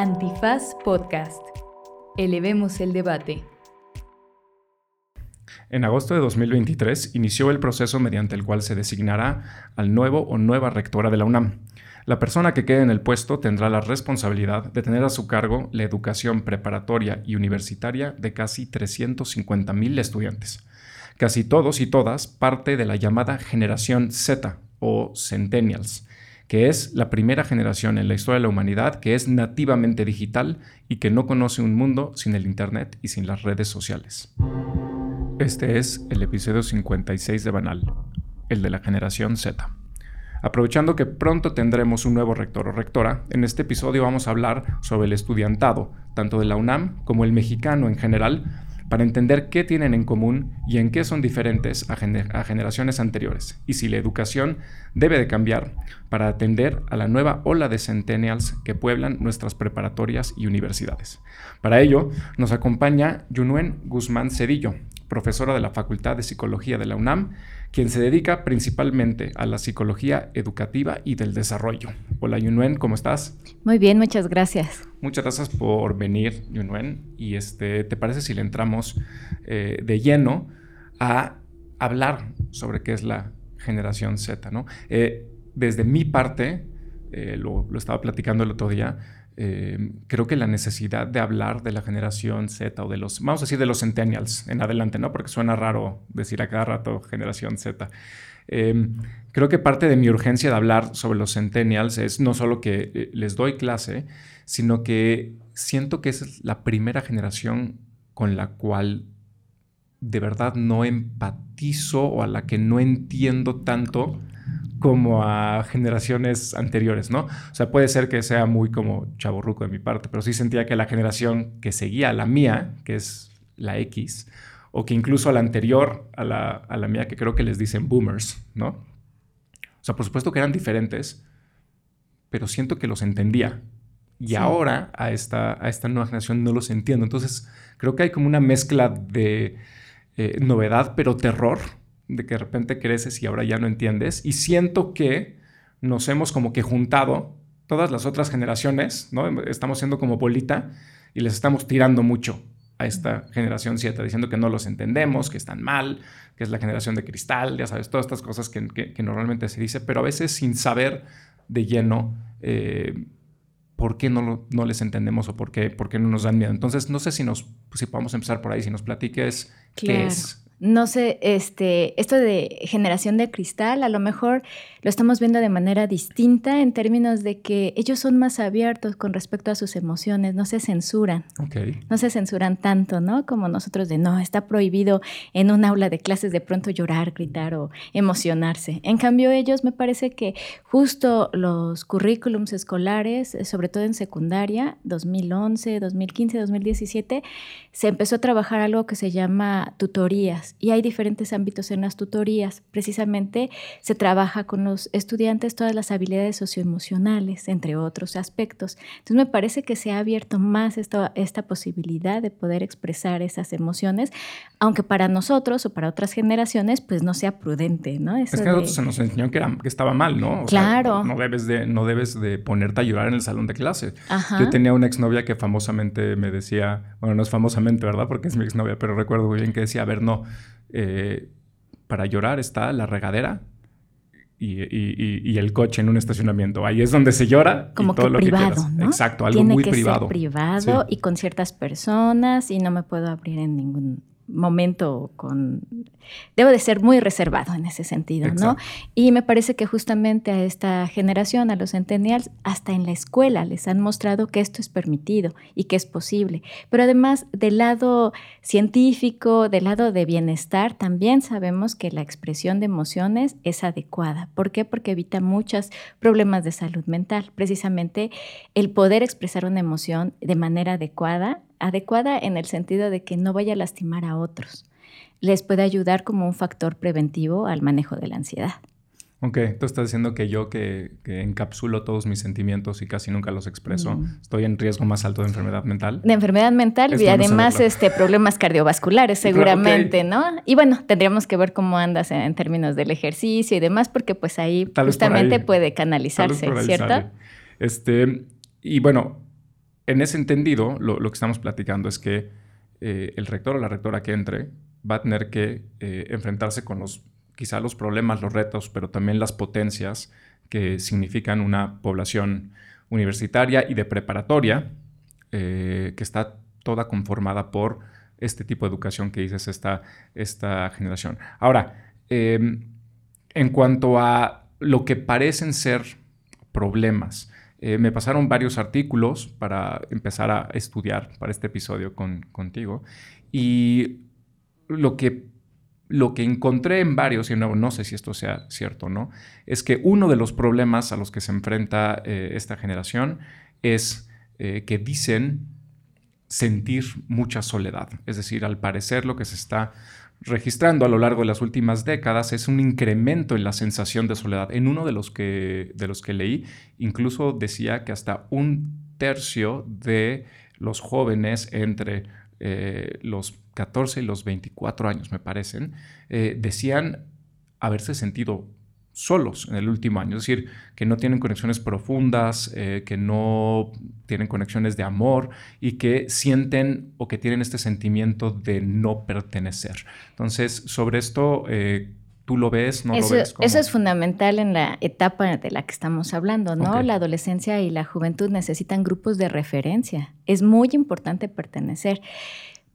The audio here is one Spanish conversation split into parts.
Antifaz Podcast. Elevemos el debate. En agosto de 2023 inició el proceso mediante el cual se designará al nuevo o nueva rectora de la UNAM. La persona que quede en el puesto tendrá la responsabilidad de tener a su cargo la educación preparatoria y universitaria de casi 350.000 estudiantes. Casi todos y todas parte de la llamada generación Z o Centennials, que es la primera generación en la historia de la humanidad que es nativamente digital y que no conoce un mundo sin el Internet y sin las redes sociales. Este es el episodio 56 de Banal, el de la generación Z. Aprovechando que pronto tendremos un nuevo rector o rectora, en este episodio vamos a hablar sobre el estudiantado, tanto de la UNAM como el mexicano en general, para entender qué tienen en común y en qué son diferentes a, generaciones anteriores, y si la educación debe de cambiar para atender a la nueva ola de centennials que pueblan nuestras preparatorias y universidades. Para ello, nos acompaña Yunuen Guzmán Cedillo, profesora de la Facultad de Psicología de la UNAM, quien se dedica principalmente a la psicología educativa y del desarrollo. Hola Yunuen, ¿cómo estás? Muy bien, muchas gracias. Muchas gracias por venir, Yunuen. Y este, ¿te parece si le entramos eh, de lleno a hablar sobre qué es la generación Z? ¿no? Eh, desde mi parte, eh, lo, lo estaba platicando el otro día, eh, creo que la necesidad de hablar de la generación Z o de los, vamos a decir, de los centennials en adelante, ¿no? Porque suena raro decir a cada rato generación Z. Eh, creo que parte de mi urgencia de hablar sobre los centennials es no solo que eh, les doy clase, sino que siento que es la primera generación con la cual de verdad no empatizo o a la que no entiendo tanto como a generaciones anteriores, ¿no? O sea, puede ser que sea muy como chaborruco de mi parte, pero sí sentía que la generación que seguía la mía, que es la X, o que incluso a la anterior, a la, a la mía, que creo que les dicen boomers, ¿no? O sea, por supuesto que eran diferentes, pero siento que los entendía. Y ahora a esta, a esta nueva generación no los entiendo. Entonces, creo que hay como una mezcla de eh, novedad, pero terror de que de repente creces y ahora ya no entiendes. Y siento que nos hemos como que juntado todas las otras generaciones, ¿no? Estamos siendo como bolita y les estamos tirando mucho a esta generación 7, diciendo que no los entendemos, que están mal, que es la generación de cristal, ya sabes, todas estas cosas que, que, normalmente se dice, pero a veces sin saber de lleno eh, por qué no, no, les entendemos o por qué, por qué no nos dan miedo. Entonces, no sé si, nos, si podemos empezar por ahí, si nos platiques qué es no sé, este, esto de generación de cristal, a lo mejor lo estamos viendo de manera distinta en términos de que ellos son más abiertos con respecto a sus emociones, no se censuran. No se censuran tanto, ¿no? Como nosotros de, no, está prohibido en un aula de clases de pronto llorar, gritar o emocionarse. En cambio, ellos me parece que justo los currículums escolares, sobre todo en secundaria, 2011, 2015, 2017, se empezó a trabajar algo que se llama tutorías y hay diferentes ámbitos en las tutorías. Precisamente se trabaja con los estudiantes todas las habilidades socioemocionales, entre otros aspectos. Entonces me parece que se ha abierto más esta, esta posibilidad de poder expresar esas emociones, aunque para nosotros o para otras generaciones pues no sea prudente, ¿no? es que a nosotros se nos enseñó que, era, que estaba mal, ¿no? claro. no, debes de, no debes de ponerte a llorar en el salón de clase. Yo tenía una exnovia que famosamente me decía, bueno, no es famosamente, ¿verdad? Porque es mi exnovia, pero recuerdo muy bien que decía, a ver, no, eh, para llorar está la regadera y, el coche en un estacionamiento. Ahí es donde se llora. Como y todo que lo privado, que Exacto, algo muy privado. privado y con ciertas personas y no me puedo abrir en ningún momento con... Debo de ser muy reservado en ese sentido, ¿no? Y me parece que justamente a esta generación, a los centennials, hasta en la escuela les han mostrado que esto es permitido y que es posible. Pero además, del lado científico, del lado de bienestar, también sabemos que la expresión de emociones es adecuada. ¿Por qué? Porque evita muchos problemas de salud mental. Precisamente el poder expresar una emoción de manera adecuada adecuada en el sentido de que no vaya a lastimar a otros. Les puede ayudar como un factor preventivo al manejo de la ansiedad. Ok, tú estás diciendo que yo que, encapsulo todos mis sentimientos y casi nunca los expreso, mm. estoy en riesgo más alto de enfermedad mental. De enfermedad mental y además este, problemas cardiovasculares seguramente, ¿no? Y bueno, tendríamos que ver cómo andas en, términos del ejercicio y demás, porque pues ahí justamente puede canalizarse, ¿cierto? Este, y bueno, en ese entendido, lo, que estamos platicando es que eh, el rector o la rectora que entre va a tener que eh, enfrentarse con los, quizá los problemas, los retos, pero también las potencias que significan una población universitaria y de preparatoria que está toda conformada por este tipo de educación que dices, esta, esta generación. Ahora, em, en cuanto a lo que parecen ser problemas, eh, me pasaron varios artículos para empezar a estudiar para este episodio con, contigo y lo que, lo que encontré en varios, y no, sé si esto sea cierto o no, es que uno de los problemas a los que se enfrenta eh, esta generación es eh, que dicen sentir mucha soledad. Es decir, al parecer lo que se está registrando a lo largo de las últimas décadas es un incremento en la sensación de soledad. En uno de los que, de los que leí, incluso decía que hasta un tercio de los jóvenes entre eh, los 14 y los 24 años, me parecen, eh, decían haberse sentido solos en el último año, es decir, que no tienen conexiones profundas, eh, que no tienen conexiones de amor y que sienten o que tienen este sentimiento de no pertenecer. Entonces, sobre esto, eh, ¿tú lo ves? ¿No eso, lo ves? Eso es fundamental en la etapa de la que estamos hablando, ¿no? La adolescencia y la juventud necesitan grupos de referencia. Es muy importante pertenecer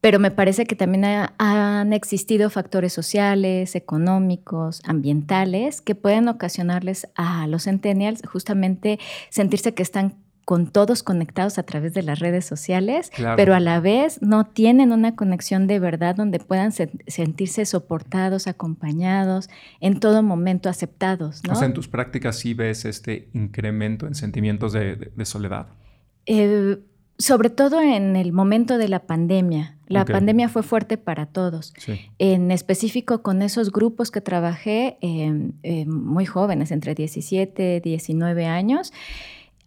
pero me parece que también han existido factores sociales, económicos, ambientales, que pueden ocasionarles a los centennials justamente sentirse que están con todos conectados a través de las redes sociales, pero a la vez no tienen una conexión de verdad donde puedan sentirse soportados, acompañados, en todo momento aceptados. ¿no? O sea, en tus prácticas sí ves este incremento en sentimientos de, soledad. Eh, sobre todo en el momento de la pandemia. La pandemia fue fuerte para todos. En específico con esos grupos que trabajé, em, em, muy jóvenes, entre 17, 19 años,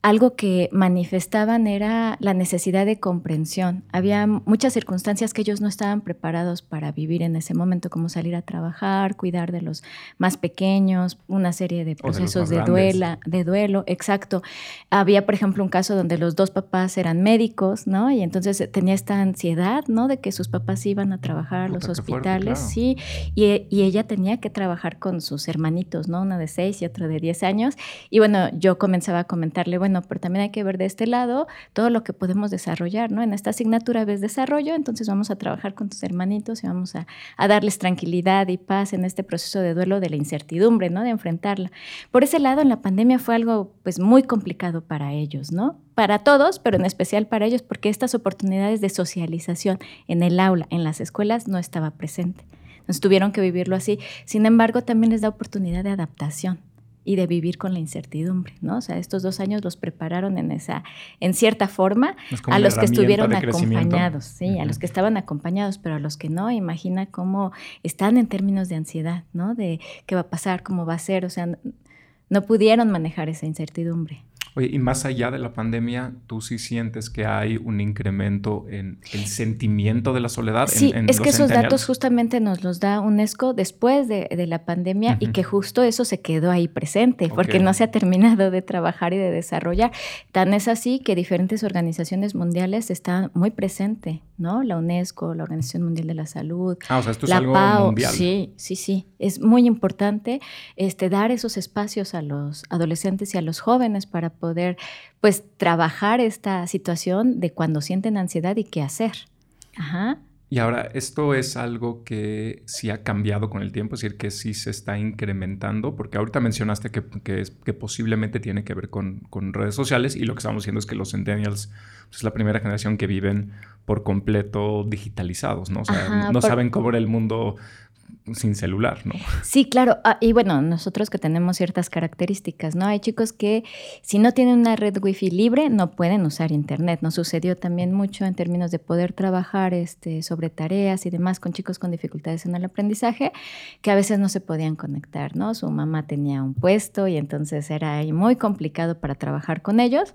algo que manifestaban era la necesidad de comprensión. Había muchas circunstancias que ellos no estaban preparados para vivir en ese momento, como salir a trabajar, cuidar de los más pequeños, una serie de procesos de, duela, de duelo, exacto. Había, por ejemplo, un caso donde los dos papás eran médicos, ¿no? Y entonces tenía esta ansiedad, ¿no? De que sus papás iban a trabajar a los hospitales, sí, y, y, ella tenía que trabajar con sus hermanitos, ¿no? Una de seis y otra de diez años. Y bueno, yo comenzaba a comentarle, bueno, pero también hay que ver de este lado todo lo que podemos desarrollar, ¿no? En esta asignatura ves desarrollo, entonces vamos a trabajar con tus hermanitos y vamos a, darles tranquilidad y paz en este proceso de duelo de la incertidumbre, ¿no? De enfrentarla. Por ese lado, en la pandemia fue algo pues muy complicado para ellos, ¿no? Para todos, pero en especial para ellos, porque estas oportunidades de socialización en el aula, en las escuelas, no estaba presente. Entonces tuvieron que vivirlo así. Sin embargo, también les da oportunidad de adaptación y de vivir con la incertidumbre, ¿no? O sea, estos dos años los prepararon en esa, en cierta forma, a los que estuvieron acompañados, sí, a los que estaban acompañados, pero a los que no, imagina cómo están en términos de ansiedad, ¿no? De qué va a pasar, cómo va a ser, o sea, no pudieron manejar esa incertidumbre. Oye, y más allá de la pandemia, ¿tú sí sientes que hay un incremento en el sentimiento de la soledad? Sí, es que esos datos justamente nos los da UNESCO después de, la pandemia y que justo eso se quedó ahí presente, porque no se ha terminado de trabajar y de desarrollar. Tan es así que diferentes organizaciones mundiales están muy presentes, ¿no? La UNESCO, la Organización Mundial de la Salud, ah, o sea, esto es la algo PAO. Mundial. Sí, sí, sí. Es muy importante este, dar esos espacios a los adolescentes y a los jóvenes para poder poder pues trabajar esta situación de cuando sienten ansiedad y qué hacer. Ajá. Y ahora, esto es algo que sí ha cambiado con el tiempo, es decir, que sí se está incrementando, porque ahorita mencionaste que, que, posiblemente tiene que ver con, con, redes sociales y lo que estamos viendo es que los centennials pues, es la primera generación que viven por completo digitalizados, ¿no? O sea, no saben cómo era el mundo sin celular, ¿no? Sí, claro. Ah, y bueno, nosotros que tenemos ciertas características, ¿no? Hay chicos que si no tienen una red wifi libre no pueden usar internet. Nos sucedió también mucho en términos de poder trabajar este, sobre tareas y demás con chicos con dificultades en el aprendizaje que a veces no se podían conectar, ¿no? Su mamá tenía un puesto y entonces era muy complicado para trabajar con ellos.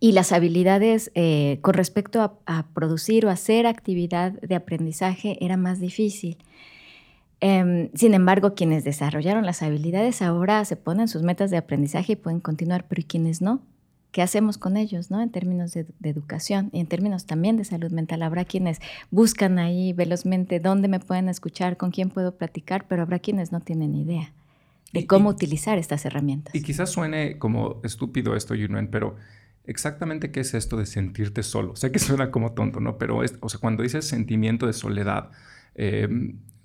Y las habilidades eh, con respecto a, producir o hacer actividad de aprendizaje era más difícil. Em, sin embargo, quienes desarrollaron las habilidades ahora se ponen sus metas de aprendizaje y pueden continuar, pero ¿y quienes no? qué hacemos con ellos, ¿no? En términos de, educación y en términos también de salud mental. Habrá quienes buscan ahí velozmente dónde me pueden escuchar, con quién puedo platicar, pero habrá quienes no tienen idea de cómo utilizar estas herramientas. Y quizás suene como estúpido esto, Yunuen, pero exactamente qué es esto de sentirte solo. Sé que suena como tonto, ¿no? Pero, es, o sea, cuando dices sentimiento de soledad, eh,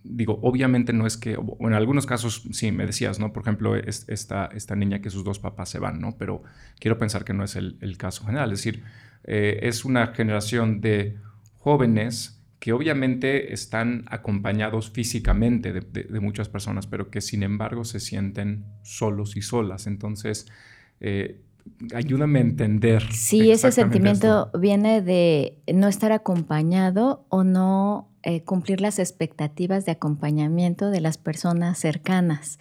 digo, obviamente no es que, en algunos casos sí, me decías, ¿no? Por ejemplo, esta, esta niña que sus dos papás se van, ¿no? Pero quiero pensar que no es el, caso general. Es decir, eh, es una generación de jóvenes que obviamente están acompañados físicamente de, muchas personas, pero que sin embargo se sienten solos y solas. Entonces, eh, ayúdame a entender. Sí, ese sentimiento viene de no estar acompañado o no eh, cumplir las expectativas de acompañamiento de las personas cercanas.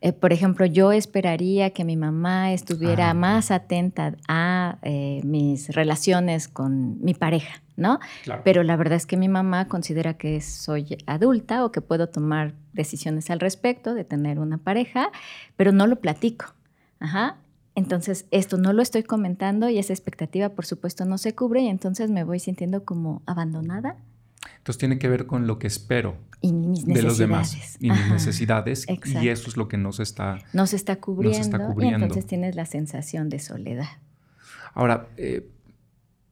Eh, por ejemplo, yo esperaría que mi mamá estuviera ah, más atenta a eh, mis relaciones con mi pareja, ¿no? Pero la verdad es que mi mamá considera que soy adulta o que puedo tomar decisiones al respecto de tener una pareja, pero no lo platico. Ajá. Entonces, esto no lo estoy comentando y esa expectativa, por supuesto, no se cubre y entonces me voy sintiendo como abandonada entonces tiene que ver con lo que espero de los demás y mis necesidades y eso es lo que nos está, nos está, cubriendo, está cubriendo. Y entonces tienes la sensación de soledad. Ahora, eh,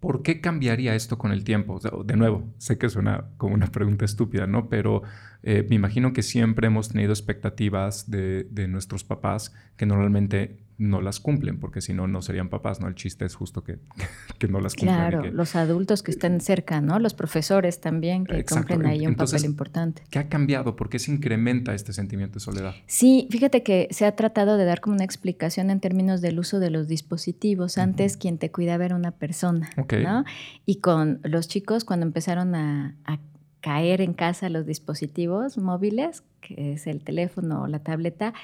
¿por qué cambiaría esto con el tiempo? de nuevo, sé que suena como una pregunta estúpida, ¿no? Pero eh, me imagino que siempre hemos tenido expectativas de, de nuestros papás que normalmente no las cumplen, porque si no, no serían papás, ¿no? El chiste es justo que, que no las cumplen. Claro, los adultos que estén cerca, ¿no? Los profesores también que cumplen ahí un papel importante. ¿Qué ha cambiado? ¿Por qué se incrementa este sentimiento de soledad? Sí, fíjate que se ha tratado de dar como una explicación en términos del uso de los dispositivos. Antes quien te cuidaba era una persona, ¿no? Y con los chicos cuando empezaron a, a caer en casa los dispositivos móviles, que es el teléfono o la tableta,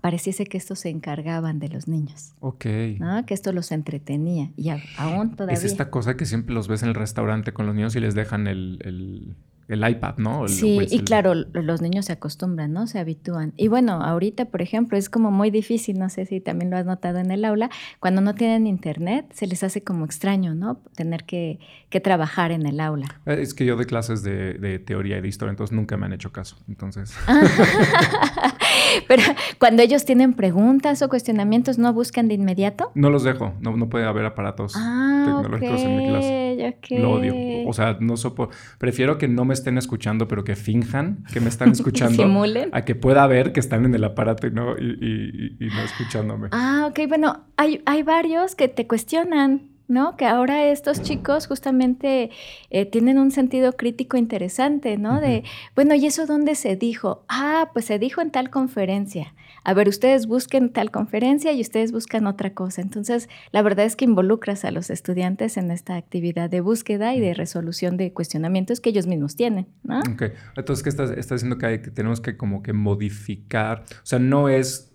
pareciese que estos se encargaban de los niños. Ok. ¿no? Que esto los entretenía. Y aún todavía. Es esta cosa que siempre los ves en el restaurante con los niños y les dejan el el iPad, ¿no? sí, y claro, los niños se acostumbran, ¿no? Se habitúan. Y bueno, ahorita, por ejemplo, es como muy difícil, no sé si también lo has notado en el aula, cuando no tienen internet, se les hace como extraño, ¿no? Tener que, trabajar en el aula. Eh, es que yo de clases de, teoría y de historia, entonces nunca me han hecho caso, entonces... Pero cuando ellos tienen preguntas o cuestionamientos, ¿no buscan de inmediato? No los dejo, no, no puede haber aparatos ah, tecnológicos en mi clase. Lo odio. O sea, no soporto. Prefiero que no me estén escuchando, pero que finjan que me están escuchando. Simulen. A que pueda ver que están en el aparato y no, y, no escuchándome. Ah, ok. Bueno, hay, hay varios que te cuestionan. ¿No? Que ahora estos chicos justamente eh, tienen un sentido crítico interesante, ¿no? De, bueno, ¿y eso dónde se dijo? Ah, pues se dijo en tal conferencia. A ver, ustedes busquen tal conferencia y ustedes buscan otra cosa. Entonces, la verdad es que involucras a los estudiantes en esta actividad de búsqueda y de resolución de cuestionamientos que ellos mismos tienen, ¿no? Ok. Entonces, ¿qué estás, estás diciendo que, hay, que tenemos que como que modificar? O sea, no es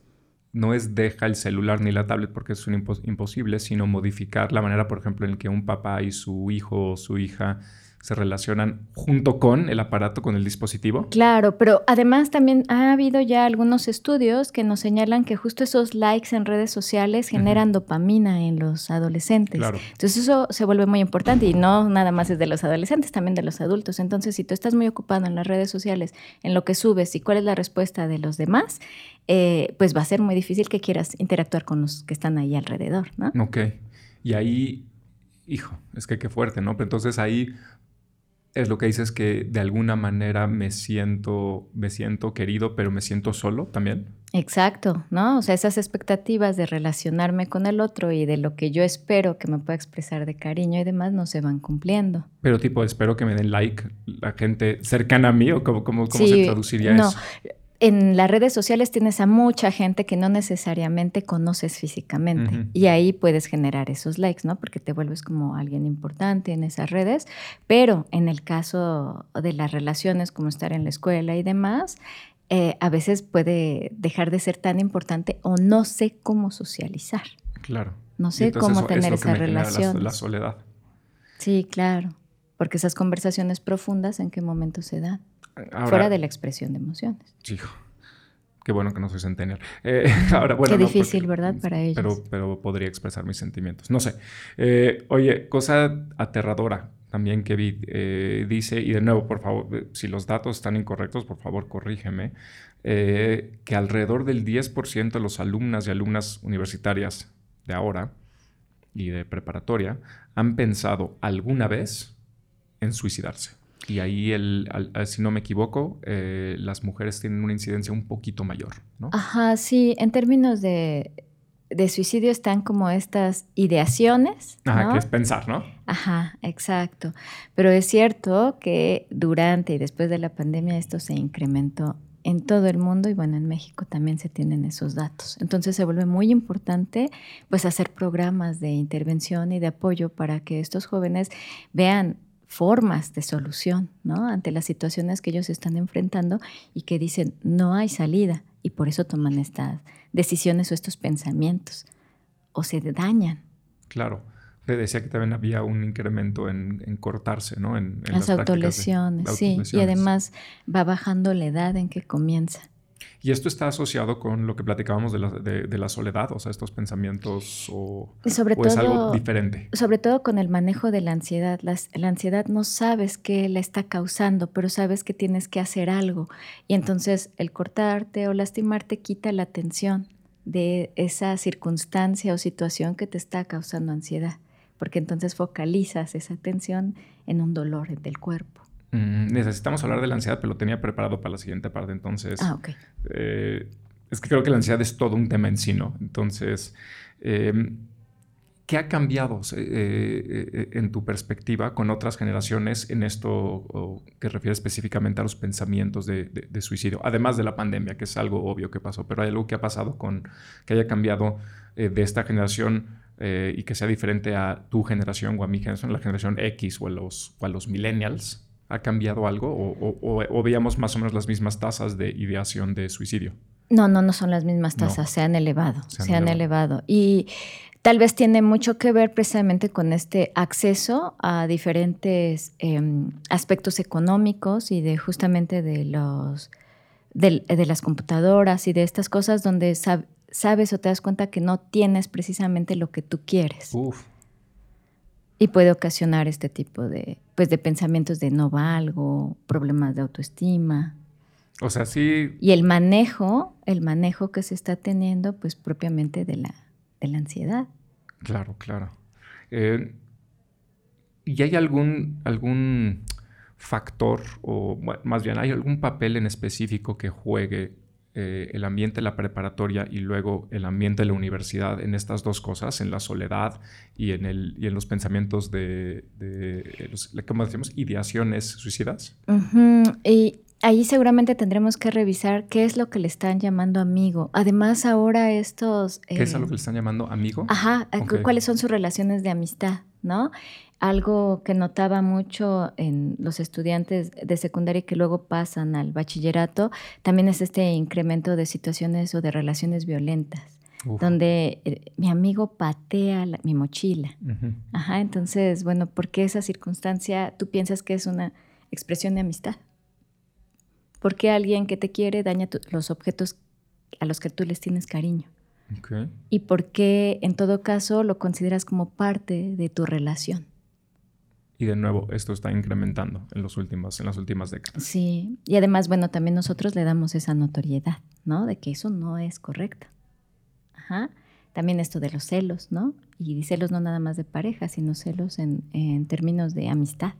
no es deja el celular ni la tablet porque es un imposible, sino modificar la manera, por ejemplo, en que un papá y su hijo o su hija se relacionan junto con el aparato, con el dispositivo. Claro, pero además también ha habido ya algunos estudios que nos señalan que justo esos likes en redes sociales generan dopamina en los adolescentes. Entonces eso se vuelve muy importante y no nada más es de los adolescentes, también de los adultos. Entonces si tú estás muy ocupado en las redes sociales, en lo que subes y cuál es la respuesta de los demás, eh, pues va a ser muy difícil que quieras interactuar con los que están ahí alrededor, ¿no? Ok. Y ahí, hijo, es que qué fuerte, ¿no? Pero entonces ahí es lo que dices que de alguna manera me siento, me siento querido, pero me siento solo también. Exacto, ¿no? O sea, esas expectativas de relacionarme con el otro y de lo que yo espero que me pueda expresar de cariño y demás no se van cumpliendo. Pero tipo, espero que me den like la gente cercana a mí o cómo, cómo, se traduciría no. eso en las redes sociales tienes a mucha gente que no necesariamente conoces físicamente y ahí puedes generar esos likes, ¿no? Porque te vuelves como alguien importante en esas redes, pero en el caso de las relaciones como estar en la escuela y demás, eh, a veces puede dejar de ser tan importante o no sé cómo socializar. Claro. No sé cómo tener esa relación. La, soledad. Sí, claro, porque esas conversaciones profundas, ¿en qué momento se dan? fuera de la expresión de emociones. Hijo, Qué bueno que no soy centennial. Eh, ahora, bueno, Qué difícil, ¿verdad? Para ellos. Pero, pero podría expresar mis sentimientos. No sé. Eh, oye, cosa aterradora también que vi, eh, dice, y de nuevo, por favor, si los datos están incorrectos, por favor, corrígeme, que alrededor del 10% de los alumnas y alumnas universitarias de ahora y de preparatoria han pensado alguna vez en suicidarse. Y ahí, el, si no me equivoco, eh, las mujeres tienen una incidencia un poquito mayor, ¿no? Ajá, sí. En términos de, suicidio están como estas ideaciones. Ajá, que es pensar, ¿no? Ajá, exacto. Pero es cierto que durante y después de la pandemia esto se incrementó en todo el mundo y bueno, en México también se tienen esos datos. Entonces se vuelve muy importante pues hacer programas de intervención y de apoyo para que estos jóvenes vean formas de solución ¿no? ante las situaciones que ellos están enfrentando y que dicen no hay salida y por eso toman estas decisiones o estos pensamientos o se dañan. Claro. Te decía que también había un incremento en, cortarse, ¿no? En, las, autolesiones, sí. Y además va bajando la edad en que comienza. Y esto está asociado con lo que platicábamos de la, de, la soledad, o sea, estos pensamientos o, sobre todo, es algo diferente. Sobre todo con el manejo de la ansiedad. la ansiedad no sabes qué la está causando, pero sabes que tienes que hacer algo. Y entonces el cortarte o lastimarte quita la atención de esa circunstancia o situación que te está causando ansiedad, porque entonces focalizas esa atención en un dolor del cuerpo. Mm, necesitamos hablar de la ansiedad, pero lo tenía preparado para la siguiente parte. Entonces, ah. Eh, es que creo que la ansiedad es todo un tema en sí, ¿no? Entonces, em, ¿qué ha cambiado eh, eh, en tu perspectiva con otras generaciones en esto que refiere específicamente a los pensamientos de, suicidio? Además de la pandemia, que es algo obvio que pasó, pero hay algo que ha pasado con que haya cambiado de esta generación y que sea diferente a tu generación o a mi generación, la generación X o los, o a los millennials ¿Ha cambiado algo o, veíamos más o menos las mismas tasas de ideación de suicidio? No, no, no son las mismas tasas, se han elevado, se han, elevado. Y tal vez tiene mucho que ver precisamente con este acceso a diferentes em, aspectos económicos y de justamente de los de, las computadoras y de estas cosas donde sabes o te das cuenta que no tienes precisamente lo que tú quieres. Uf y puede ocasionar este tipo de, pues, de pensamientos de no valgo, problemas de autoestima. O sea, sí. Y el manejo, el manejo que se está teniendo, pues propiamente de la, de la ansiedad. Claro, claro. Eh, ¿Y hay algún, algún factor, o más bien, hay algún papel en específico que juegue eh, el ambiente de la preparatoria y luego el ambiente de la universidad en estas dos cosas, en la soledad y en, el, y en los pensamientos de, de los, ¿cómo decimos? Ideaciones suicidas. Y ahí seguramente tendremos que revisar qué es lo que le están llamando amigo. Además, ahora estos... ¿Qué es lo que le están llamando amigo? Ajá, cuáles son sus relaciones de amistad, ¿no? Algo que notaba mucho en los estudiantes de secundaria que luego pasan al bachillerato, también es este incremento de situaciones o de relaciones violentas. donde eh, mi amigo patea mi mochila. Ajá, entonces, bueno, ¿por qué esa circunstancia tú piensas que es una expresión de amistad? ¿Por qué alguien que te quiere daña los objetos a los que tú les tienes cariño? ¿Y por qué en todo caso lo consideras como parte de tu relación? Y de nuevo, esto está incrementando en, los últimos, en las últimas décadas. Sí, y además, bueno, también nosotros le damos esa notoriedad, ¿no? De que eso no es correcto. Ajá. También esto de los celos, ¿no? Y celos no nada más de pareja, sino celos en, en términos de amistad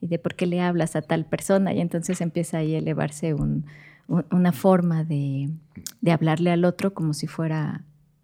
y de por qué le hablas a tal persona. Y entonces empieza ahí a elevarse un, una forma de, de hablarle al otro como si fuera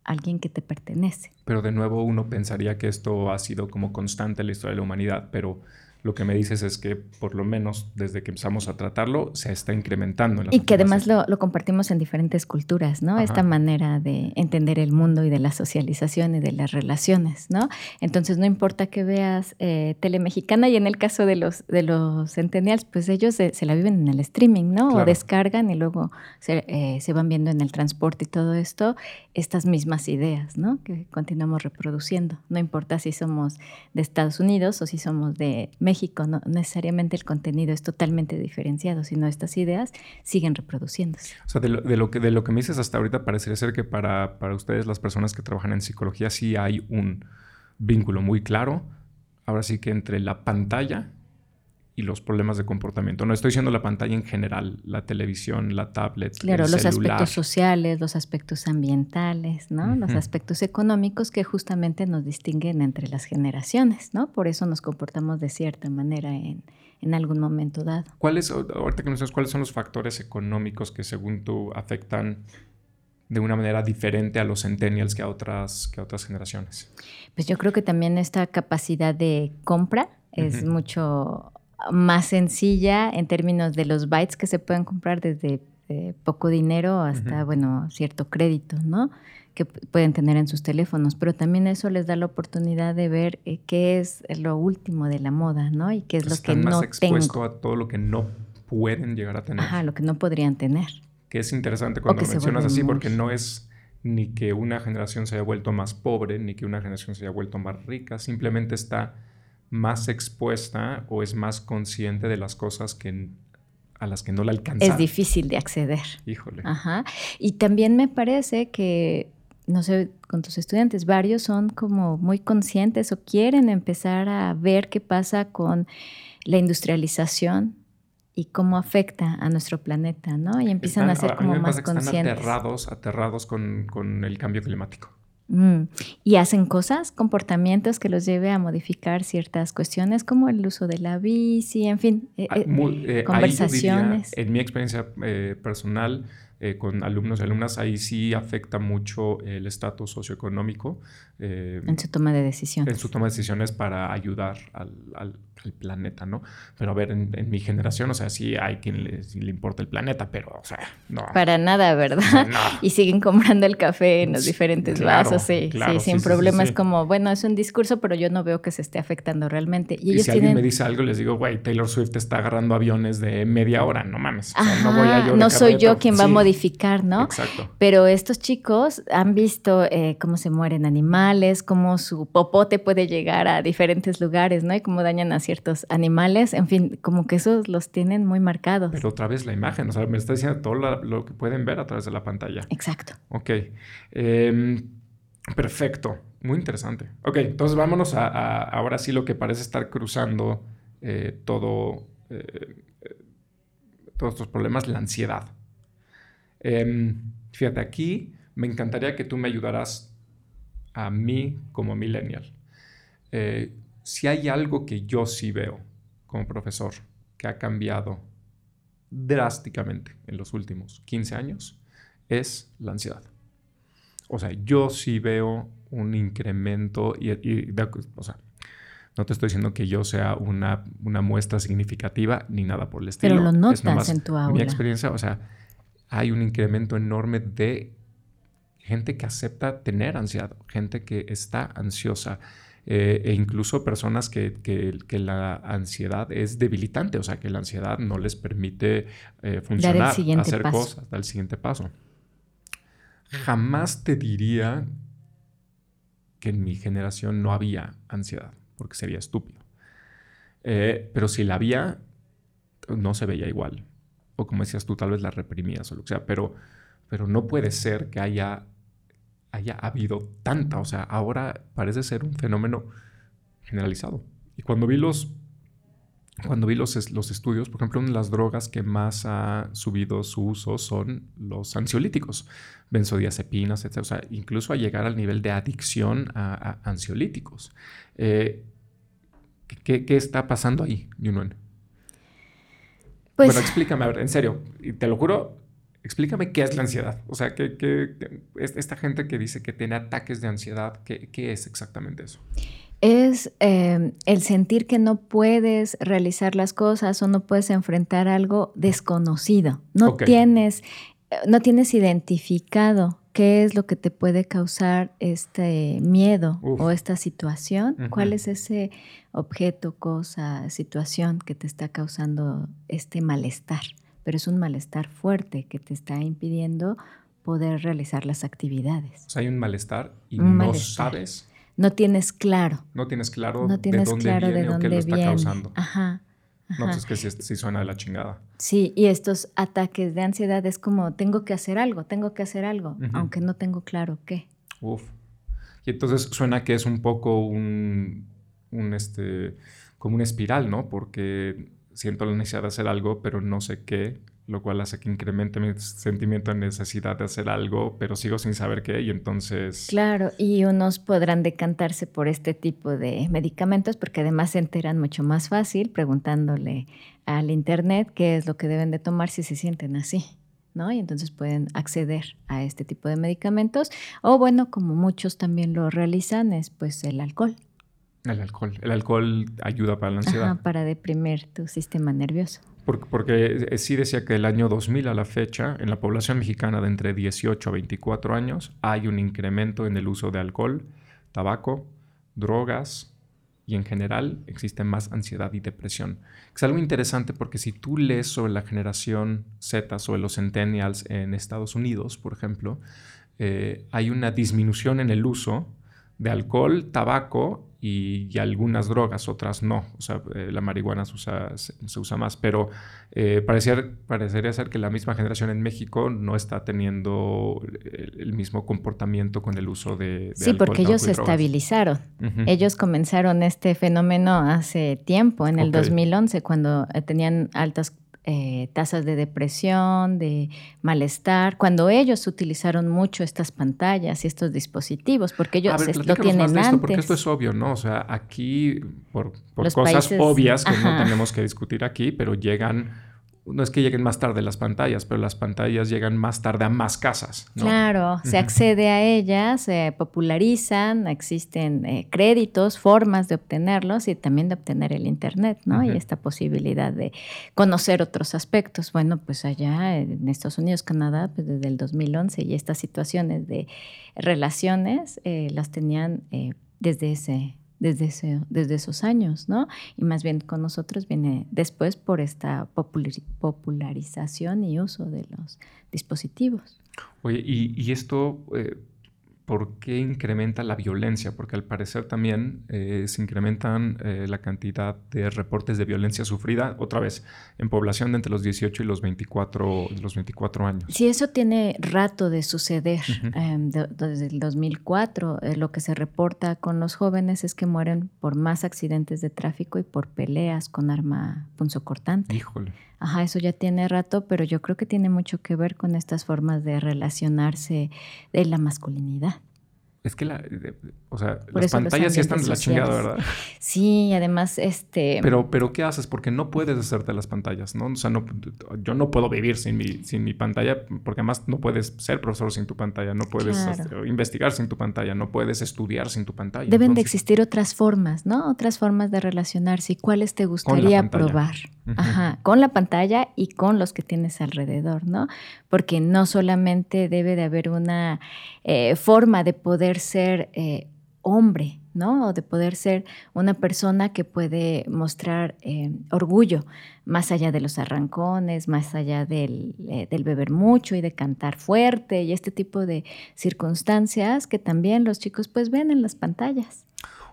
alguien que te pertenece. Pero de nuevo uno pensaría que esto ha sido como constante en la historia de la humanidad, pero lo que me dices es que por lo menos desde que empezamos a tratarlo se está incrementando. y que además lo, compartimos en diferentes culturas, ¿no? Esta manera de entender el mundo y de la socialización y de las relaciones, ¿no? Entonces no importa que veas eh, Telemexicana y en el caso de los, de los centennials, pues ellos se, la viven en el streaming, ¿no? O descargan y luego se, eh, se van viendo en el transporte y todo esto, estas mismas ideas, ¿no? Que continuamos reproduciendo. No importa si somos de Estados Unidos o si somos de México No necesariamente el contenido es totalmente diferenciado, sino estas ideas siguen reproduciéndose. O sea, de lo, que, de lo que me dices hasta ahorita parecería ser que para, para ustedes, las personas que trabajan en psicología, sí hay un vínculo muy claro, ahora sí que entre la pantalla y los problemas de comportamiento. No estoy diciendo la pantalla en general, la televisión, la tablet, claro, los aspectos sociales, los aspectos ambientales, ¿no? Los aspectos económicos que justamente nos distinguen entre las generaciones, ¿no? Por eso nos comportamos de cierta manera en, en algún momento dado. ¿Cuáles, ahorita que nos cuáles son los factores económicos que según tú afectan de una manera diferente a los centennials que a otras, que a otras generaciones? Pues yo creo que también esta capacidad de compra es mucho más sencilla en términos de los bytes que se pueden comprar desde eh, poco dinero hasta, bueno, cierto crédito, ¿no? Que pueden tener en sus teléfonos, pero también eso les da la oportunidad de ver eh, qué es lo último de la moda, ¿no? Y qué es lo que no más expuesto a todo lo que no pueden llegar a tener. Ajá, lo que no podrían tener. Que es interesante cuando mencionas así, porque no es ni que una generación se haya vuelto más pobre, ni que una generación se haya vuelto más rica, simplemente está más expuesta o es más consciente de las cosas que a las que no la alcanza. Es difícil de acceder. Híjole. Ajá. Y también me parece que, no sé, con tus estudiantes, varios son como muy conscientes o quieren empezar a ver qué pasa con la industrialización y cómo afecta a nuestro planeta, ¿no? Y empiezan a ser como más conscientes. Están aterrados, aterrados con, con el cambio climático. Mm. Y hacen cosas, comportamientos que los lleve a modificar ciertas cuestiones como el uso de la bici, en fin, eh, ah, eh, eh, conversaciones. en mi experiencia personal con alumnos y alumnas, ahí sí afecta mucho el estatus socioeconómico. en su toma de decisiones. En su toma de decisiones para ayudar al, planeta, ¿no? Pero a ver, en, mi generación, o sea, sí hay quien le, le, importa el planeta, pero, o sea, no. Para nada, ¿verdad? No. Y siguen comprando el café en los diferentes vasos, sí, sí, sin problema. Es como, bueno, es un discurso, pero yo no veo que se esté afectando realmente. Y, ellos si alguien me dice algo, les digo, güey, Taylor Swift está agarrando aviones de media hora, no mames. O sea, no voy a yo No soy yo quien va a modificar, ¿no? Exacto. Pero estos chicos han visto eh, cómo se mueren animales, cómo su popote puede llegar a diferentes lugares, ¿no? Y cómo dañan a ciertos animales, en fin, como que esos los tienen muy marcados. Pero otra vez la imagen, o sea, me está diciendo todo lo, que pueden ver a través de la pantalla. Exacto. Ok. Em, perfecto. Muy interesante. Ok, entonces vámonos a, ahora sí lo que parece estar cruzando eh, todo, eh, todos estos problemas, la ansiedad. Em, fíjate, aquí me encantaría que tú me ayudaras a mí como millennial. Eh, si hay algo que yo sí veo como profesor que ha cambiado drásticamente en los últimos 15 años, es la ansiedad. O sea, yo sí veo un incremento y, o sea, no te estoy diciendo que yo sea una, una, muestra significativa ni nada por el estilo. Pero lo notas en tu aula. Mi experiencia, o sea, hay un incremento enorme de gente que acepta tener ansiedad, gente que está ansiosa, eh, e incluso personas que, que, la ansiedad es debilitante, o sea, que la ansiedad no les permite eh, funcionar, hacer cosas, dar el siguiente paso. Jamás te diría que en mi generación no había ansiedad, porque sería estúpido. Eh, pero si la había, no se veía igual. O como decías tú, tal vez la reprimías o lo que sea, pero, pero no puede ser que haya haya habido tanta. O sea, ahora parece ser un fenómeno generalizado. Y cuando vi los, cuando vi los, los estudios, por ejemplo, una de las drogas que más ha subido su uso son los ansiolíticos, benzodiazepinas, etc. O sea, incluso a llegar al nivel de adicción a, ansiolíticos. Eh, ¿qué, está pasando ahí, Yunuen? Pues, bueno, explícame, a ver, en serio, y te lo juro, Explícame qué es la ansiedad. O sea, ¿qué, esta gente que dice que tiene ataques de ansiedad, ¿qué, es exactamente eso? Es em, el sentir que no puedes realizar las cosas o no puedes enfrentar algo desconocido. No, tienes, no tienes identificado qué es lo que te puede causar este miedo o esta situación. ¿Cuál es ese objeto, cosa, situación que te está causando este malestar? pero es un malestar fuerte que te está impidiendo poder realizar las actividades. O sea, hay un malestar y no sabes. no tienes claro. No tienes claro no tienes de dónde claro viene de o dónde qué lo está viene. causando. Ajá. No, pues es que sí, sí suena de la chingada. Sí, y estos ataques de ansiedad es como tengo que hacer algo, tengo que hacer algo, aunque no tengo claro qué. Uf. Y entonces suena que es un poco un, un, este, como una espiral, ¿no? Porque siento la necesidad de hacer algo, pero no sé qué, lo cual hace que incremente mi sentimiento de necesidad de hacer algo, pero sigo sin saber qué, y entonces... Claro, y unos podrán decantarse por este tipo de medicamentos porque además se enteran mucho más fácil preguntándole al internet qué es lo que deben de tomar si se sienten así. ¿no? Y entonces pueden acceder a este tipo de medicamentos. O bueno, como muchos también lo realizan, es pues el alcohol. El alcohol. El alcohol ayuda para la ansiedad. Ajá, para deprimir tu sistema nervioso. Porque, porque eh, sí decía que el año 2000 a la fecha, en la población mexicana de entre 18 a 24 años, hay un incremento en el uso de alcohol, tabaco, drogas y en general existe más ansiedad y depresión. Es algo interesante porque si tú lees sobre la generación Z, sobre los centennials en Estados Unidos, por ejemplo, eh, hay una disminución en el uso de alcohol, tabaco y, y, algunas drogas, otras no. O sea, eh, la marihuana se usa, se, se usa más, pero eh, pareciera, parecería ser que la misma generación en México no está teniendo el, el mismo comportamiento con el uso de, de Sí, alcohol, porque ellos se estabilizaron. Uh -huh. Ellos comenzaron este fenómeno hace tiempo, en el okay. 2011, cuando eh, tenían altas eh, tasas de depresión, de malestar, cuando ellos utilizaron mucho estas pantallas y estos dispositivos, porque ellos ver, lo tienen más de antes. Esto, porque esto es obvio, ¿no? O sea, aquí, por, por cosas países, obvias que ajá. no tenemos que discutir aquí, pero llegan no es que lleguen más tarde las pantallas, pero las pantallas llegan más tarde a más casas. ¿no? Claro, se accede a ellas, se popularizan, existen eh, créditos, formas de obtenerlos y también de obtener el Internet, ¿no? Uh -huh. Y esta posibilidad de conocer otros aspectos. Bueno, pues allá en Estados Unidos, Canadá, pues desde el 2011 y estas situaciones de relaciones eh, las tenían eh, desde ese desde, desde esos años, ¿no? Y más bien con nosotros viene después por esta popularización y uso de los dispositivos. Oye, y, y esto, eh, ¿por qué incrementa la violencia? Porque al parecer también eh, se incrementan eh, la cantidad de reportes de violencia sufrida, otra vez, en población de entre los 18 y los 24, los 24 años. Sí, eso tiene rato de suceder. Uh -huh. de, desde el 2004, eh, lo que se reporta con los jóvenes es que mueren por más accidentes de tráfico y por peleas con arma punzocortante. Híjole. Ajá, eso ya tiene rato, pero yo creo que tiene mucho que ver con estas formas de relacionarse de la masculinidad. Es que la, o sea, Por las pantallas sí están de la chingada, ¿verdad? Sí, además, este. Pero, pero ¿qué haces? Porque no puedes hacerte las pantallas, ¿no? O sea, no, yo no puedo vivir sin mi, sin mi pantalla, porque además no puedes ser profesor sin tu pantalla, no puedes claro. investigar sin tu pantalla, no puedes estudiar sin tu pantalla. Deben Entonces, de existir otras formas, ¿no? Otras formas de relacionarse. ¿Y cuáles te gustaría probar? Ajá, con la pantalla y con los que tienes alrededor, ¿no? Porque no solamente debe de haber una eh, forma de poder ser eh, hombre, ¿no? O de poder ser una persona que puede mostrar eh, orgullo, más allá de los arrancones, más allá del, eh, del, beber mucho y de cantar fuerte y este tipo de circunstancias que también los chicos pues ven en las pantallas.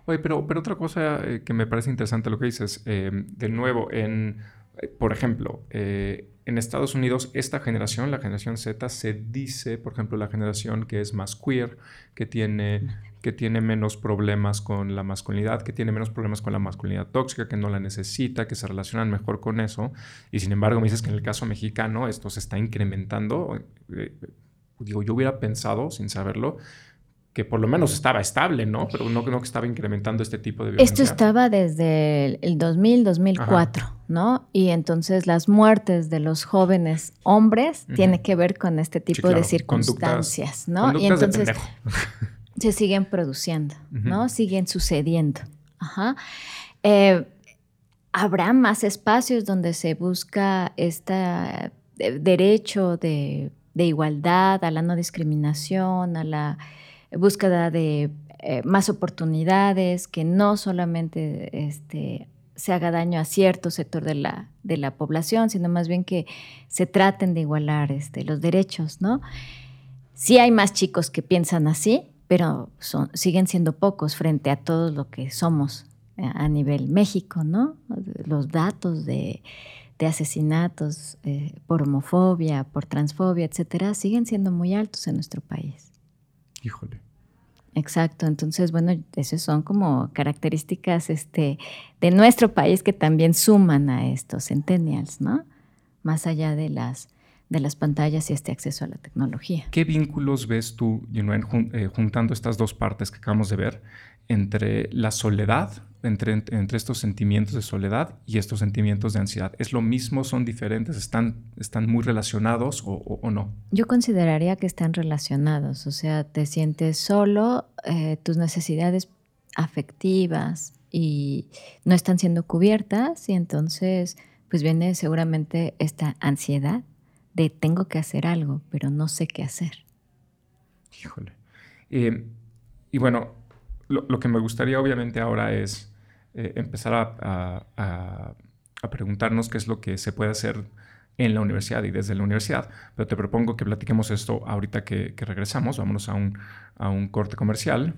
Oye, pero, pero otra cosa eh, que me parece interesante lo que dices, eh, de nuevo, en, eh, por ejemplo, en Estados Unidos, esta generación, la generación Z, se dice, por ejemplo, la generación que es más queer, que tiene, que tiene menos problemas con la masculinidad, que tiene menos problemas con la masculinidad tóxica, que no la necesita, que se relacionan mejor con eso. Y sin embargo, me dices que en el caso mexicano esto se está incrementando. digo, yo hubiera pensado, sin saberlo, que por lo menos estaba estable, ¿no? Pero no, no que estaba incrementando este tipo de violencia. Esto estaba desde el 2000, 2004, Ajá. ¿no? Y entonces las muertes de los jóvenes hombres uh -huh. tiene que ver con este tipo sí, claro. de circunstancias, conductas, ¿no? Conductas y entonces de se siguen produciendo, uh -huh. ¿no? Siguen sucediendo. Ajá. Eh, Habrá más espacios donde se busca este derecho de, de igualdad, a la no discriminación, a la búsqueda de eh, más oportunidades, que no solamente este, se haga daño a cierto sector de la, de la población, sino más bien que se traten de igualar este, los derechos, ¿no? Sí hay más chicos que piensan así, pero siguen siendo pocos frente a todo lo que somos eh, a nivel México, ¿no? Los datos de, asesinatos eh, por homofobia, por transfobia, etcétera, siguen siendo muy altos en nuestro país. Híjole. Exacto, entonces, bueno, esas son como características este, de nuestro país que también suman a estos centennials, ¿no? Más allá de las, de las pantallas y este acceso a la tecnología. ¿Qué vínculos ves tú, eh, juntando estas dos partes que acabamos de ver, entre la soledad, entre, entre, estos sentimientos de soledad y estos sentimientos de ansiedad? ¿Es lo mismo? ¿Son diferentes? ¿Están, están muy relacionados o, no? Yo consideraría que están relacionados, o sea, te sientes solo, eh, tus necesidades afectivas y no están siendo cubiertas y entonces pues viene seguramente esta ansiedad de tengo que hacer algo, pero no sé qué hacer. Híjole. Eh, y bueno, lo, que me gustaría obviamente ahora es eh, empezar a, preguntarnos qué es lo que se puede hacer en la universidad y desde la universidad. Pero te propongo que platiquemos esto ahorita que, regresamos. Vámonos a un, a un corte comercial.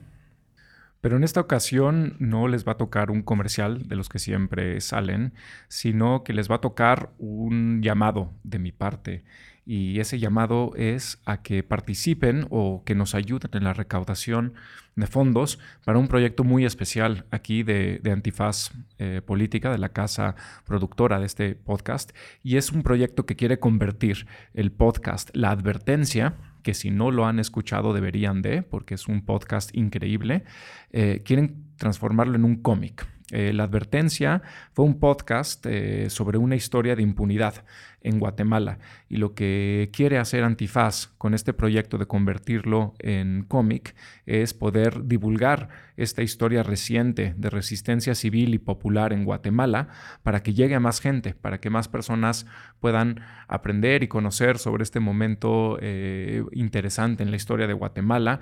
Pero en esta ocasión no les va a tocar un comercial de los que siempre salen, sino que les va a tocar un llamado de mi parte y ese llamado es a que participen o que nos ayuden en la recaudación de fondos para un proyecto muy especial aquí de, Antifaz eh, Política, de la casa productora de este podcast. Y es un proyecto que quiere convertir el podcast La Advertencia, que si no lo han escuchado deberían de, porque es un podcast increíble, eh, quieren transformarlo en un cómic. Eh, la advertencia fue un podcast eh, sobre una historia de impunidad en Guatemala y lo que quiere hacer Antifaz con este proyecto de convertirlo en cómic es poder divulgar esta historia reciente de resistencia civil y popular en Guatemala para que llegue a más gente, para que más personas puedan aprender y conocer sobre este momento eh, interesante en la historia de Guatemala,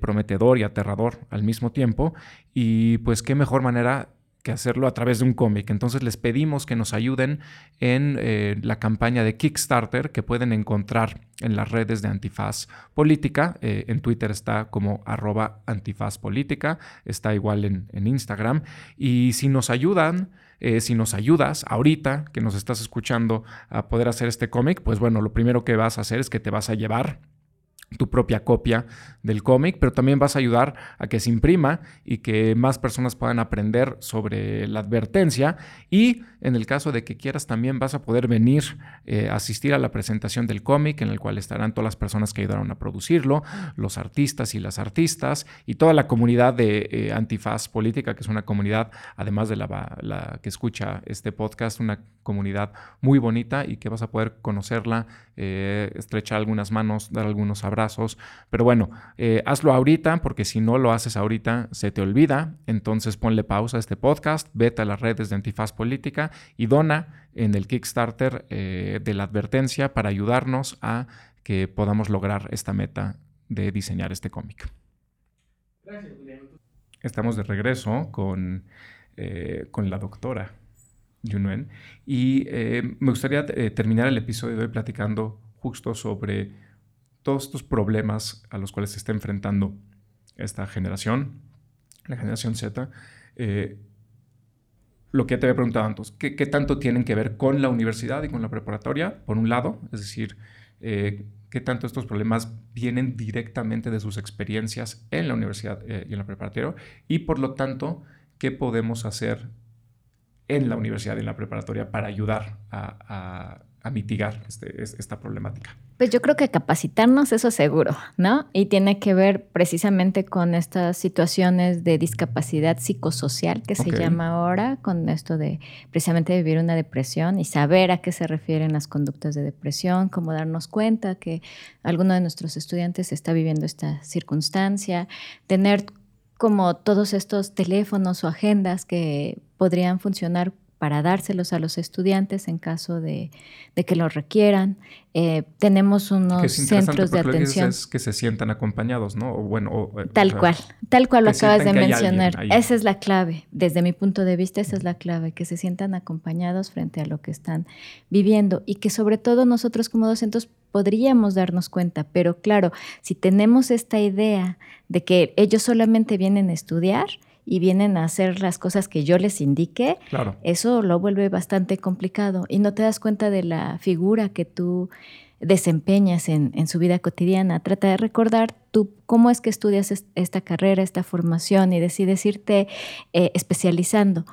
prometedor y aterrador al mismo tiempo. Y pues qué mejor manera que hacerlo a través de un cómic. Entonces les pedimos que nos ayuden en eh, la campaña de Kickstarter que pueden encontrar en las redes de Antifaz Política. Eh, en Twitter está como arroba Antifaz Política, está igual en, Instagram. Y si nos ayudan, eh, si nos ayudas ahorita que nos estás escuchando a poder hacer este cómic, pues bueno, lo primero que vas a hacer es que te vas a llevar tu propia copia del cómic, pero también vas a ayudar a que se imprima y que más personas puedan aprender sobre la advertencia. Y en el caso de que quieras también vas a poder venir eh, asistir a la presentación del cómic en el cual estarán todas las personas que ayudaron a producirlo, los artistas y las artistas y toda la comunidad de eh, Antifaz Política, que es una comunidad, además de la, que escucha este podcast, una comunidad muy bonita y que vas a poder conocerla, eh, estrechar algunas manos, dar algunos abrazos pero bueno, eh, hazlo ahorita porque si no lo haces ahorita se te olvida. Entonces ponle pausa a este podcast, vete a las redes de Antifaz Política y dona en el Kickstarter eh, de la advertencia para ayudarnos a que podamos lograr esta meta de diseñar este cómic. Estamos de regreso con, eh, con la doctora Yunuen y me gustaría terminar el episodio de hoy platicando justo sobre todos estos problemas a los cuales se está enfrentando esta generación, la generación Z, eh, lo que ya te había preguntado antes, ¿qué, tanto tienen que ver con la universidad y con la preparatoria, por un lado? Es decir, eh, ¿qué tanto estos problemas vienen directamente de sus experiencias en la universidad eh, y en la preparatoria? Y por lo tanto, ¿qué podemos hacer en la universidad y en la preparatoria para ayudar a a mitigar este, esta problemática? Pues yo creo que capacitarnos, eso seguro, ¿no? Y tiene que ver precisamente con estas situaciones de discapacidad psicosocial que se llama ahora, con esto de precisamente vivir una depresión y saber a qué se refieren las conductas de depresión, cómo darnos cuenta que alguno de nuestros estudiantes está viviendo esta circunstancia, tener como todos estos teléfonos o agendas que podrían funcionar para dárselos a los estudiantes en caso de, que lo requieran. Eh, tenemos unos centros de atención. Es que se sientan acompañados, ¿no? O bueno, eh, tal cual, tal cual lo acabas de mencionar. Esa es la clave. Desde mi punto de vista, esa es la clave, que se sientan acompañados frente a lo que están viviendo y que sobre todo nosotros como docentes podríamos darnos cuenta, pero claro, si tenemos esta idea de que ellos solamente vienen a estudiar, y vienen a hacer las cosas que yo les indique, eso lo vuelve bastante complicado y no te das cuenta de la figura que tú desempeñas en, su vida cotidiana. Trata de recordar tú cómo es que estudias esta carrera, esta formación y decides irte eh, especializando.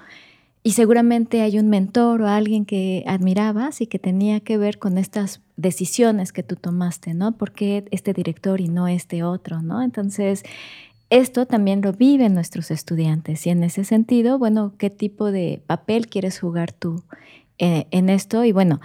Y seguramente hay un mentor o alguien que admirabas y que tenía que ver con estas decisiones que tú tomaste, ¿no? ¿Por qué este director y no este otro, ¿no? Entonces, esto también lo viven nuestros estudiantes y en ese sentido, bueno, ¿qué tipo de papel quieres jugar tú eh, en esto? Y bueno,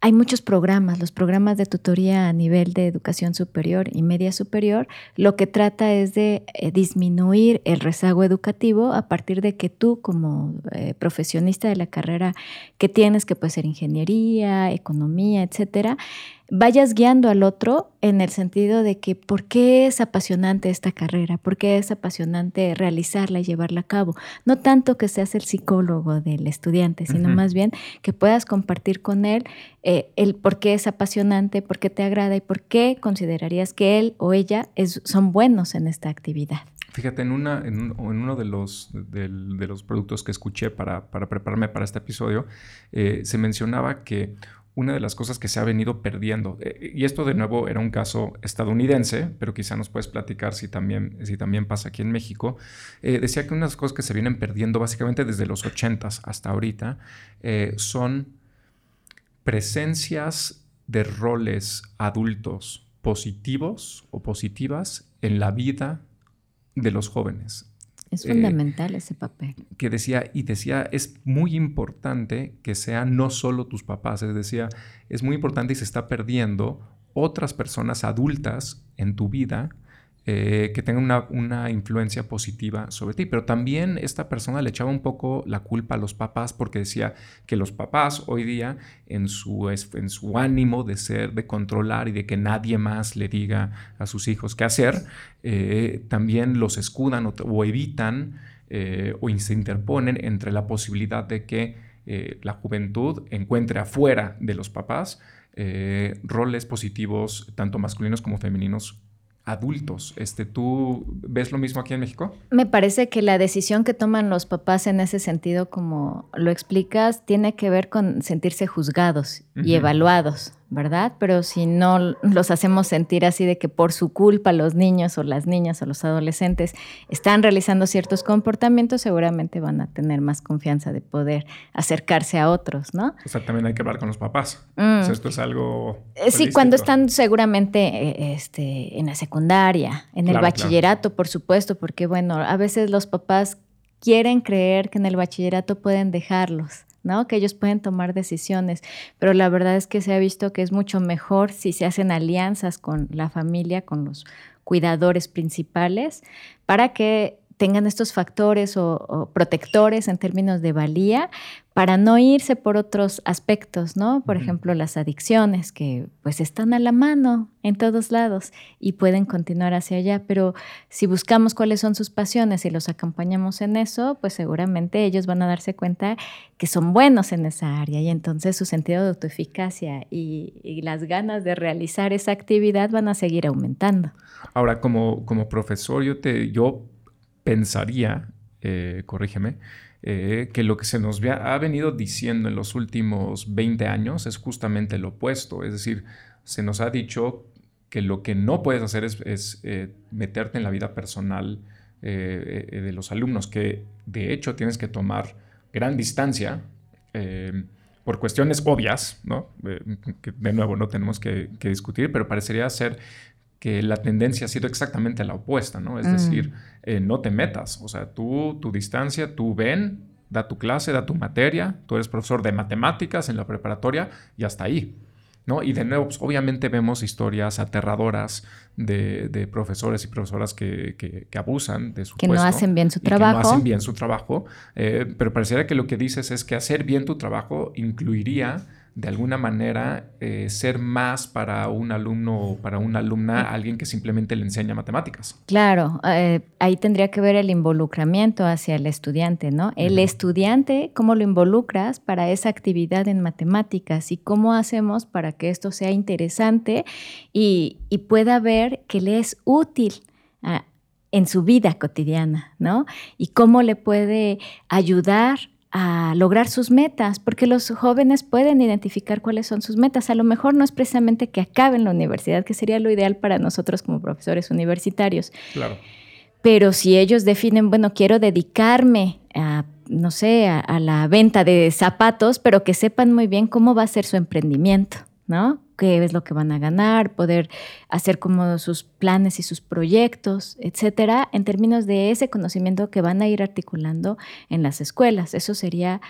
hay muchos programas, los programas de tutoría a nivel de educación superior y media superior, lo que trata es de eh, disminuir el rezago educativo a partir de que tú como eh, profesionista de la carrera que tienes, que puede ser ingeniería, economía, etcétera, vayas guiando al otro en el sentido de que por qué es apasionante esta carrera, por qué es apasionante realizarla y llevarla a cabo. No tanto que seas el psicólogo del estudiante, sino más bien que puedas compartir con él eh, el por qué es apasionante, por qué te agrada y por qué considerarías que él o ella son buenos en esta actividad. Fíjate, en, una, en, uno de los, de, los productos que escuché para, prepararme para este episodio, eh, se mencionaba que una de las cosas que se ha venido perdiendo, eh, y esto de nuevo era un caso estadounidense, pero quizá nos puedes platicar si también, si también pasa aquí en México, eh, decía que unas cosas que se vienen perdiendo básicamente desde los 80 hasta ahorita eh, son presencias de roles adultos positivos o positivas en la vida de los jóvenes. Es eh, fundamental ese papel. Que decía, y decía, es muy importante que sean no solo tus papás, es decía, es muy importante y se está perdiendo otras personas adultas en tu vida eh, que tengan una, influencia positiva sobre ti. Pero también esta persona le echaba un poco la culpa a los papás porque decía que los papás hoy día en su, en su ánimo de ser, de controlar y de que nadie más le diga a sus hijos qué hacer, eh, también los escudan o, evitan eh, o se interponen entre la posibilidad de que la juventud encuentre afuera de los papás roles positivos, tanto masculinos como femeninos, adultos. Este, ¿Tú ves lo mismo aquí en México? Me parece que la decisión que toman los papás en ese sentido, como lo explicas, tiene que ver con sentirse juzgados y evaluados. ¿Verdad? Pero si no los hacemos sentir así de que por su culpa los niños o las niñas o los adolescentes están realizando ciertos comportamientos, seguramente van a tener más confianza de poder acercarse a otros, ¿no? O sea, también hay que hablar con los papás. Mm. esto es algo... Eh, sí, cuando están seguramente eh, este, en la secundaria, en el bachillerato, por supuesto, porque bueno, a veces los papás quieren creer que en el bachillerato pueden dejarlos que ellos pueden tomar decisiones, pero la verdad es que se ha visto que es mucho mejor si se hacen alianzas con la familia, con los cuidadores principales, para que tengan estos factores o, protectores en términos de valía para no irse por otros aspectos, ¿no? Por ejemplo, las adicciones que pues están a la mano en todos lados y pueden continuar hacia allá, pero si buscamos cuáles son sus pasiones y los acompañamos en eso, pues seguramente ellos van a darse cuenta que son buenos en esa área y entonces su sentido de autoeficacia y, y las ganas de realizar esa actividad van a seguir aumentando. Ahora, como, como profesor, yo, te, yo pensaría, eh, corrígeme, eh, que lo que se nos ha venido diciendo en los últimos 20 años es justamente lo opuesto. Es decir, se nos ha dicho que lo que no puedes hacer es, eh, meterte en la vida personal de los alumnos, que de hecho tienes que tomar gran distancia por cuestiones obvias, ¿no? que de nuevo no tenemos que, que, discutir, pero parecería ser que la tendencia ha sido exactamente la opuesta, ¿no? Es mm. decir, eh, no te metas, o sea, tú, tu distancia, tú ven, da tu clase, da tu materia, tú eres profesor de matemáticas en la preparatoria y hasta ahí, ¿no? Y de nuevo, pues, obviamente vemos historias aterradoras de, profesores y profesoras que, abusan de su Que no hacen bien su trabajo. Que no hacen bien su trabajo, eh, pero pareciera que lo que dices es que hacer bien tu trabajo incluiría de alguna manera eh, ser más para un alumno o para una alumna alguien que simplemente le enseña matemáticas. Claro, eh, ahí tendría que ver el involucramiento hacia el estudiante, ¿no? El estudiante, cómo lo involucras para esa actividad en matemáticas y cómo hacemos para que esto sea interesante y, pueda ver que le es útil. Ah, en su vida cotidiana, ¿no? Y cómo le puede ayudar a lograr sus metas, porque los jóvenes pueden identificar cuáles son sus metas. A lo mejor no es precisamente que acaben la universidad, que sería lo ideal para nosotros como profesores universitarios. Claro. Pero si ellos definen, bueno, quiero dedicarme a, no sé, a la venta de zapatos, pero que sepan muy bien cómo va a ser su emprendimiento, ¿no? qué es lo que van a ganar, poder hacer como sus planes y sus proyectos, etcétera, en términos de ese conocimiento que van a ir articulando en las escuelas. Eso sería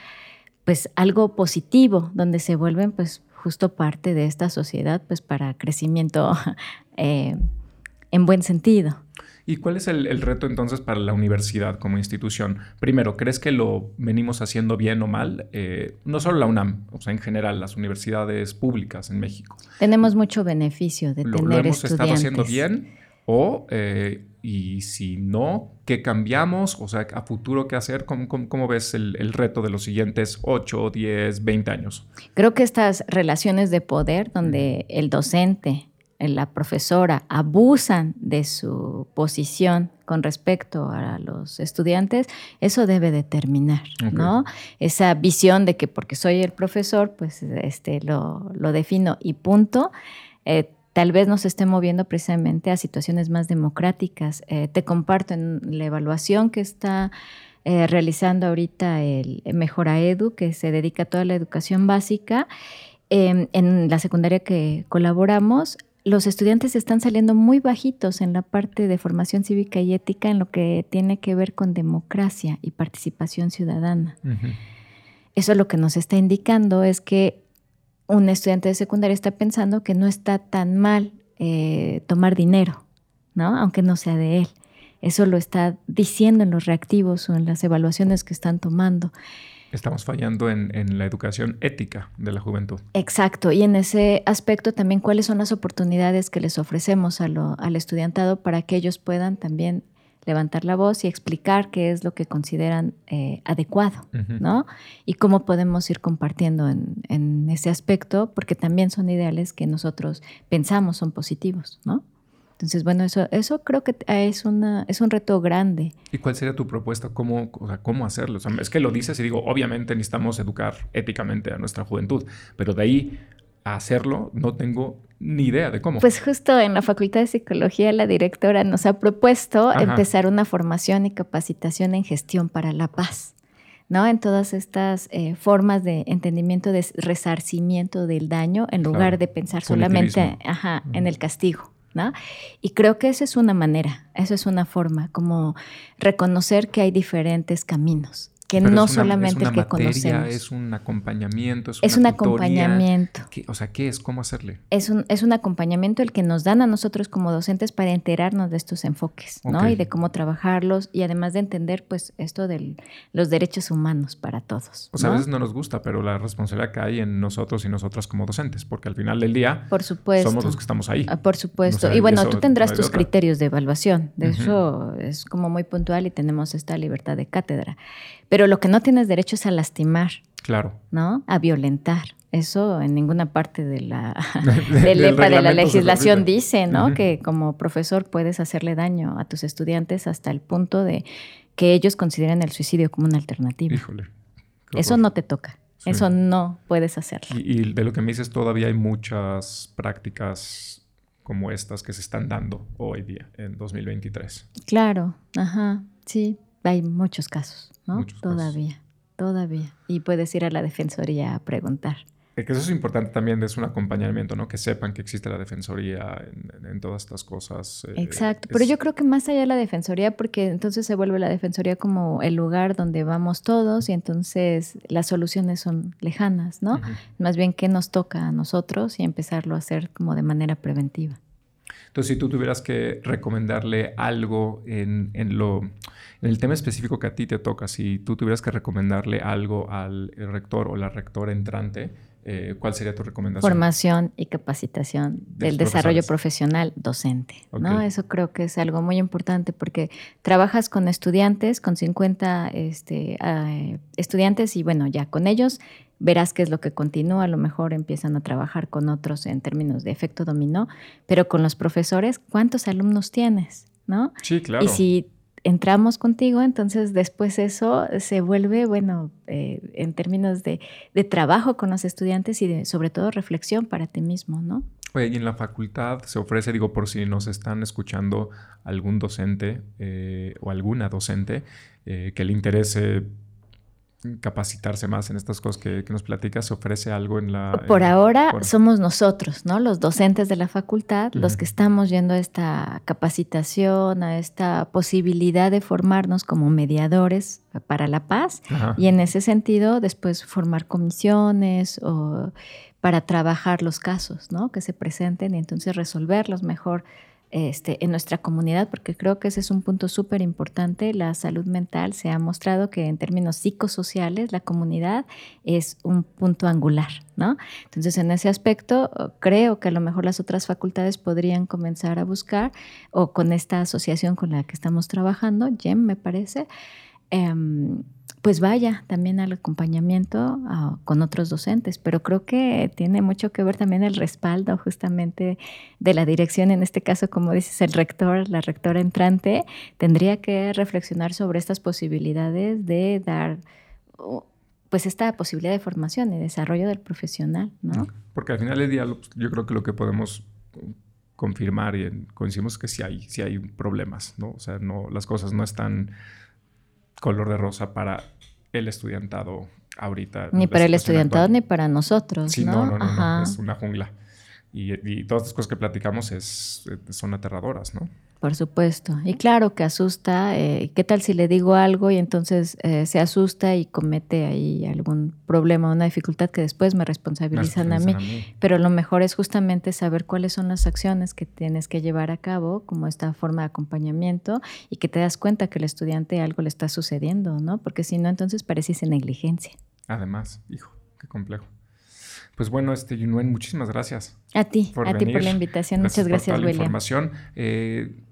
pues algo positivo, donde se vuelven pues justo parte de esta sociedad pues para crecimiento eh, en buen sentido. ¿Y cuál es el, reto entonces para la universidad como institución? Primero, ¿crees que lo venimos haciendo bien o mal? Eh, no solo la UNAM, o sea, en general, las universidades públicas en México. Tenemos mucho beneficio de tener ¿Lo hemos estado haciendo bien? O, eh, y si no, ¿qué cambiamos? O sea, a futuro, ¿qué hacer? ¿Cómo, cómo, ves el, el, reto de los siguientes 8, 10, 20 años? Creo que estas relaciones de poder, donde el docente, la profesora abusan de su posición con respecto a los estudiantes, eso debe determinar, ¿no? Esa visión de que porque soy el profesor, pues este, lo, defino y punto. Eh, tal vez nos esté moviendo precisamente a situaciones más democráticas. Eh, te comparto en la evaluación que está eh, realizando ahorita el Mejora Edu, que se dedica a toda la educación básica. Em, en la secundaria que colaboramos, los estudiantes están saliendo muy bajitos en la parte de formación cívica y ética en lo que tiene que ver con democracia y participación ciudadana. Eso lo que nos está indicando es que un estudiante de secundaria está pensando que no está tan mal eh, tomar dinero, ¿no? Aunque no sea de él. Eso lo está diciendo en los reactivos o en las evaluaciones que están tomando. Estamos fallando en, la educación ética de la juventud. Exacto, y en ese aspecto también cuáles son las oportunidades que les ofrecemos al estudiantado para que ellos puedan también levantar la voz y explicar qué es lo que consideran eh, adecuado, ¿no? Y cómo podemos ir compartiendo en, en, ese aspecto, porque también son ideales que nosotros pensamos son positivos, ¿no? Entonces, bueno, eso, eso creo que es, una, es un reto grande. ¿Y cuál sería tu propuesta? ¿Cómo, cómo hacerlo? es que lo dices y digo, obviamente necesitamos educar éticamente a nuestra juventud, pero de ahí a hacerlo no tengo ni idea de cómo. Pues justo en la Facultad de Psicología la directora nos ha propuesto empezar una formación y capacitación en gestión para la paz. ¿no? En todas estas eh, formas de entendimiento de resarcimiento del daño, en lugar de pensar solamente en el castigo. Y creo que esa es una manera, esa es una forma, como reconocer que hay diferentes caminos que no solamente el que conocemos. Es un acompañamiento, es, es un acompañamiento. o sea, ¿qué es? ¿Cómo hacerle? Es un, es un acompañamiento el que nos dan a nosotros como docentes para enterarnos de estos enfoques, ¿no? Y de cómo trabajarlos y además de entender, pues, esto de los derechos humanos para todos. O sea, a veces no nos gusta, pero la responsabilidad que hay en nosotros y nosotras como docentes, porque al final del día por supuesto. somos los que estamos ahí. Ah, por supuesto. y bueno, tú tendrás tus criterios de evaluación. De eso es como muy puntual y tenemos esta libertad de cátedra. Pero lo que no tienes derecho es a lastimar. Claro. ¿No? A violentar. Eso en ninguna parte de la, de, la legislación dice, ¿no? Que como profesor puedes hacerle daño a tus estudiantes hasta el punto de que ellos consideren el suicidio como una alternativa. Híjole. Eso no te toca. Eso no puedes hacerlo. Y, y, de lo que me dices, todavía hay muchas prácticas como estas que se están dando hoy día, en 2023. Claro, ajá, sí hay muchos casos, ¿no? todavía, todavía. Y puedes ir a la defensoría a preguntar. Que eso es importante también, es un acompañamiento, ¿no? Que sepan que existe la defensoría en, todas estas cosas. Eh, Exacto, pero yo creo que más allá de la defensoría, porque entonces se vuelve la defensoría como el lugar donde vamos todos y entonces las soluciones son lejanas, ¿no? Más bien qué nos toca a nosotros y empezarlo a hacer como de manera preventiva. Entonces, si tú tuvieras que recomendarle algo en, lo, en el tema específico que a ti te toca, si tú tuvieras que recomendarle algo al rector o la rectora entrante, eh, ¿cuál sería tu recomendación? Formación y capacitación del desarrollo profesional docente. ¿no? Eso creo que es algo muy importante porque trabajas con estudiantes, con 50 este, ah, estudiantes y bueno, ya con ellos verás qué es lo que continúa, a lo mejor empiezan a trabajar con otros en términos de efecto dominó, pero con los profesores, ¿cuántos alumnos tienes? ¿No? Sí, claro. Y si entramos contigo, entonces después eso se vuelve, bueno, eh, en términos de, trabajo con los estudiantes y de, sobre todo reflexión para ti mismo, ¿no? Oye, y en la facultad se ofrece, digo, por si nos están escuchando algún docente eh, o alguna docente eh, que le interese capacitarse más en estas cosas que, nos platicas? ¿Se ofrece algo en la...? Por ahora somos nosotros, ¿no? Los docentes de la facultad, los que estamos yendo a esta capacitación, a esta posibilidad de formarnos como mediadores para la paz y en ese sentido después formar comisiones o para trabajar los casos, ¿no? Que se presenten y entonces resolverlos mejor este, en nuestra comunidad, porque creo que ese es un punto súper importante. La salud mental se ha mostrado que en términos psicosociales la comunidad es un punto angular, ¿no? Entonces, en ese aspecto, creo que a lo mejor las otras facultades podrían comenzar a buscar, o con esta asociación con la que estamos trabajando, GEM me parece, em, pues vaya también al acompañamiento ah, con otros docentes, pero creo que tiene mucho que ver también el respaldo justamente de la dirección, en este caso, como dices, el rector, la rectora entrante, tendría que reflexionar sobre estas posibilidades de dar pues esta posibilidad de formación y desarrollo del profesional, ¿no? Porque al final del día yo creo que lo que podemos confirmar y coincidimos que sí hay, hay problemas, ¿no? O sea, no, las cosas no están color de rosa para el estudiantado ahorita. Ni para el estudiantado ni para nosotros. Sí, no, no, no, es una jungla. Y, todas las cosas que platicamos es, son aterradoras, ¿no? Por supuesto. Y claro que asusta. Eh, ¿Qué tal si le digo algo y entonces eh, se asusta y comete ahí algún problema, una dificultad que después me responsabilizan, a, mí. Pero lo mejor es justamente saber cuáles son las acciones que tienes que llevar a cabo, como esta forma de acompañamiento, y que te das cuenta que el estudiante algo le está sucediendo, ¿no? Porque si no, entonces pareciese negligencia. Además, hijo, qué complejo. Pues bueno, este Yunuen, muchísimas gracias. A ti, a ti por la invitación. Muchas gracias, por la información. Eh,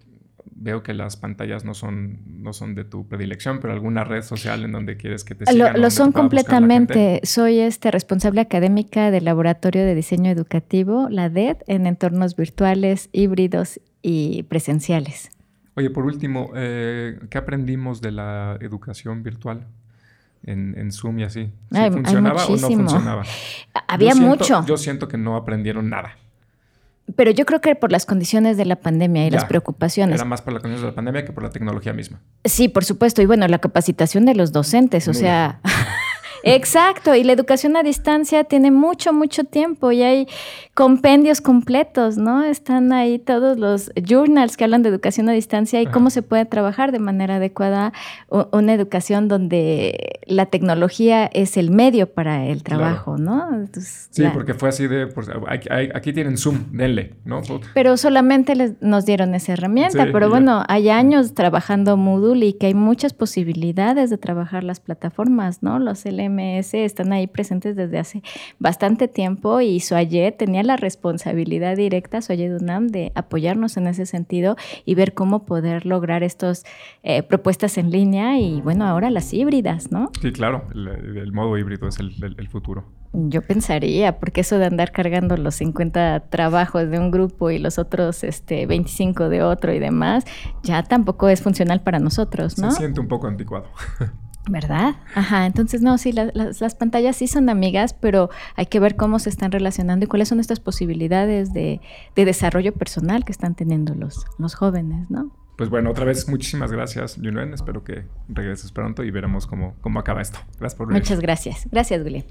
veo que las pantallas no son, no son de tu predilección, pero alguna red social en donde quieres que te sigan. Lo, son completamente. Soy este responsable académica del Laboratorio de Diseño Educativo, la DED, en entornos virtuales, híbridos y presenciales. Oye, por último, eh, ¿qué aprendimos de la educación virtual? En, en, Zoom y así. ¿Funcionaba o no funcionaba? Había mucho. Yo siento que no aprendieron nada. Pero yo creo que por las condiciones de la pandemia y las preocupaciones. Era más por las condiciones de la pandemia que por la tecnología misma. Sí, por supuesto. Y bueno, la capacitación de los docentes, o sea, Exacto, y la educación a distancia tiene mucho, mucho tiempo y hay compendios completos, ¿no? Están ahí todos los journals que hablan de educación a distancia y cómo se puede trabajar de manera adecuada una educación donde la tecnología es el medio para el trabajo, ¿no? sí, porque fue así de, pues, aquí tienen Zoom, denle, ¿no? Pero solamente les, nos dieron esa herramienta, pero bueno, hay años trabajando Moodle y que hay muchas posibilidades de trabajar las plataformas, ¿no? Los LM están ahí presentes desde hace bastante tiempo y Soaye tenía la responsabilidad directa, Soaye Dunam, de apoyarnos en ese sentido y ver cómo poder lograr estas eh, propuestas en línea y bueno, ahora las híbridas, ¿no? Sí, claro, el, modo híbrido es el, futuro. Yo pensaría, porque eso de andar cargando los 50 trabajos de un grupo y los otros este, 25 de otro y demás, ya tampoco es funcional para nosotros, ¿no? Se siente un poco anticuado. ¿Verdad? Ajá, entonces no, sí, las pantallas sí son amigas, pero hay que ver cómo se están relacionando y cuáles son estas posibilidades de, desarrollo personal que están teniendo los, los jóvenes, ¿no? Pues bueno, otra vez muchísimas gracias, Junuen. Espero que regreses pronto y veremos cómo, cómo acaba esto. Gracias por venir. Muchas gracias. Gracias, William.